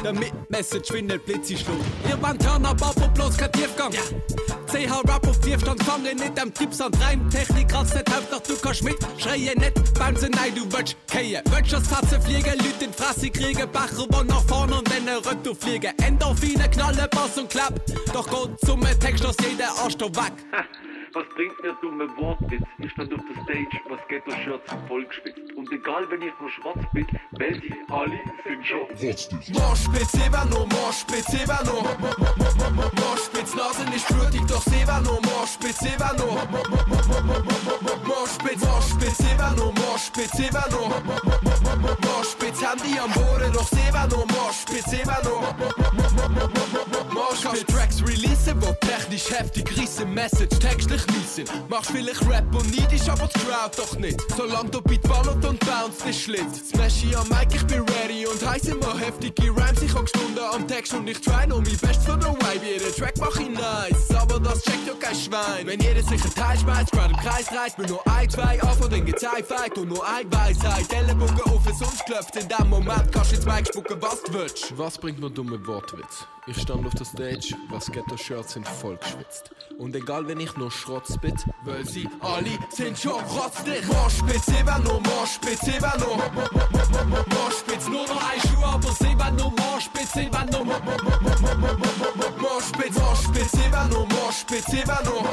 Damit Message wie ein Blitz schluckt. Ihr wollt hören, aber bloß kein Tiefgang. CH Rap auf Tiefstand fangen, nicht am Tippsand rein. Technik als nicht Hauptsache du kannst mit. Schreie nicht, bounce nein, du willst kehren. Willst das Fatze fliegen, Leute in Fresse kriegen, Bacher wo nach vorne und dann retour fliegen. Endorphine, knallen, Bass und Klapp. Doch geht zum Text aus jeder Arsch da weg. Was bringt mir dumme Wortwitz? Ich stand auf der Stage, was Ghetto-Shirts vollgespitzt. Und egal, wenn ich nur schwarz bin, weil sie alle sind schon Moschpitz, Sevano, Moschpitz, Sevano. Moschpitz, Nase nicht blutig, doch Sevano. Moschpitz, Sevano. Moschpitz, Moschpitz, Sevano Moschpitz, Sevano. Moschpitz, Handy am Boden, doch Sevano. Moschpitz, Sevano. Moschpitz Tracks releasen, wo technisch heftig riesen Message textlich mies sind Machst vielleicht Rap und neidisch, aber die Crowd doch nicht. Solange du Beat ballert und bounce nicht schlitt Smashy am Mic, ich bin ready und heiß immer heftige Rhymes. Ich hab Stunden am Text und ich try noch mein Best für den Vibe. Jeden Track mach ich nice, aber das checkt ja kein Schwein. Wenn jeder sich ein Teil schmeißt, gerade im Kreis reißt Bin nur ein, zwei, auf und dann geht's ein Fight Und nur ein Weisheit, Ellenbogen auf es uns klopft In dem Moment kannst du ins Mic spucken, was du willst. Was bringt mir dumme Wortwitz? Ich stand auf der Stage, was Ghetto-Shirts sind voll geschwitzt. Und egal, wenn ich nur Schrott spit, weil sie alle sind schon rotzdig Moschpitz, Sevano, Moschpitz, Sevano Moschpitz, nur noch ein Schuh, aber Sevano, Moschpitz, Sevano Moschpitz, Moschpitz, Sevano, Moschpitz, Sevano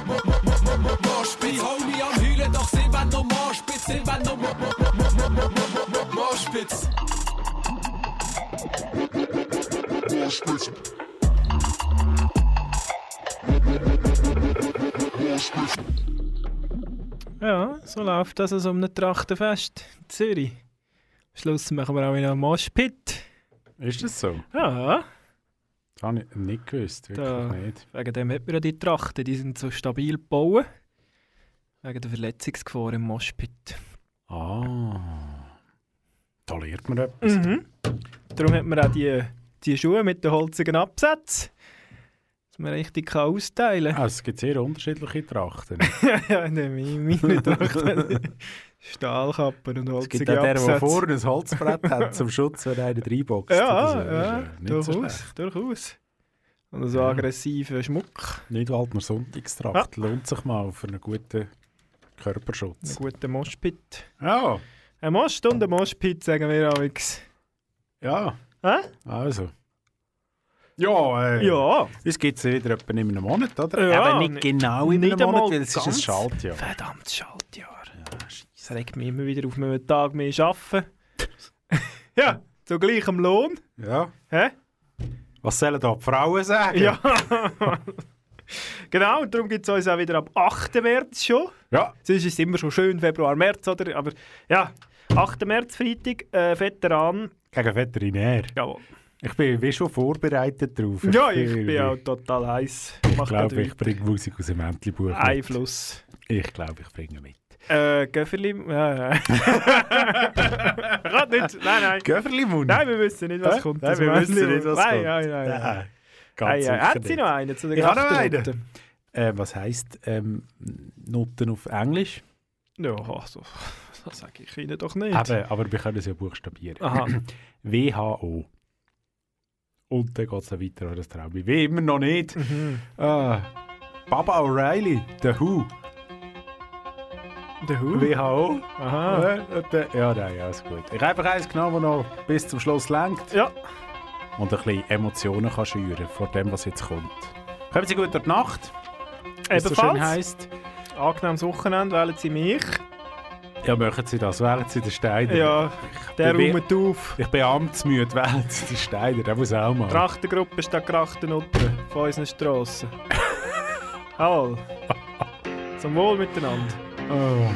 Moschpitz, Homie am Hühlen, doch Sevano, Moschpitz, Sevano Moschpitz Moschpitz. Moschpitz. Ja, so läuft das also um ein Trachtenfest in Zürich. Am Schluss machen wir auch wieder einen Moshpit. Ist das so? Ja. Das habe ich nicht gewusst, wirklich Da, nicht. wegen dem hat man ja die Trachten, die sind so stabil gebaut. Wegen der Verletzungsgefahr im Moshpit. Ah. Da lernt man etwas. Mhm. Darum hat man auch die, die Schuhe mit den holzigen Absätzen, man richtig kann austeilen kann. Ah, es gibt sehr unterschiedliche Trachten. ja, ne, meine, meine Tracht Stahlkappen und Es gibt auch der, der vorne ein Holzbrett hat zum Schutz, wenn einer reinboxt. Ja, so. ja, nicht so durchaus, durchaus. Und so aggressiven Schmuck. Nicht halt nur Sonntagstracht. Lohnt sich mal für einen guten Körperschutz. Einen guten Moschpit. Ja. Ein Most und ein Moschpit, sagen wir amigs. Ja. Hä? Also. Ja, äh, Ja. Es gibt es wieder etwa in einem Monat, oder? Ja, Eben nicht ni- genau in einem Monat, weil es ist ein. Schaltjahr. Verdammtes Schaltjahr. Das regt mich immer wieder auf, wenn wir einen Tag mehr arbeiten. ja, zu gleichem Lohn. Ja. Hä? Was sollen da die Frauen sagen? Ja. genau, und darum gibt es uns auch wieder ab 8. März schon. Ja. Sonst ist es immer schon schön Februar, März, oder? Aber ja, 8. März, Freitag, äh, Veteran. Gegen Veterinär. Jawohl. Ich bin wie schon vorbereitet drauf. Ja, ich bin auch total heiß. Ich glaube, ich bringe Musik aus dem mit. Einfluss. Ich glaube, ich bringe mit. Äh, Göfferli. Ja, ja. Gerade nicht. Nein, nein. Göfferli-Mund? Nein, wir wissen nicht, was Hä? kommt. Nein, wir wissen nicht, was nein, kommt. Nein, nein, nein. Nein, ganz Ei, ei, sicher Hat sie noch einen zu den Ich habe noch einen. Äh, was heisst ähm, Noten auf Englisch? Ja, also, das sage ich Ihnen doch nicht. Eben, aber wir können es ja buchstabieren. Aha. WHO. Und dann geht es weiter an das Traum. Wie immer noch nicht. Mhm. Ah, Baba O'Reilly, The Who. The Who? WHO. Aha. Ja, nein, ja, ist gut. Ich habe einfach eins genommen, das noch bis zum Schluss lenkt. Ja. Und ein bisschen Emotionen kann schüren vor dem, was jetzt kommt. Kommen Sie gut durch die Nacht. es so schön Ebenfalls. heisst. Angenehmes Wochenende, wählen Sie mich. Ja, machen Sie das. Wählen Sie den Steiner. Ja, der räumt auf. Ich bin amtsmüde. Wählen Sie den Steiner. Der muss auch mal. Trachtengruppe statt Grachtennutten von unseren Strassen. Jawohl. Zum Wohl miteinander. Oh.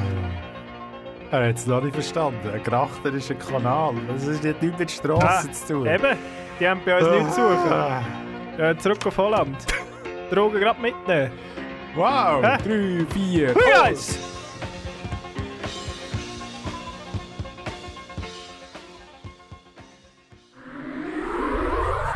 Er hat es noch nicht verstanden. Ein Grachter ist ein Kanal. Das ist nicht mit Straßen Ah, zu tun. Eben, die haben bei uns nichts zu suchen. Ah. Ja, zurück auf Holland. Drogen gerade mitnehmen. Wow! Hä? Drei, vier. Hui,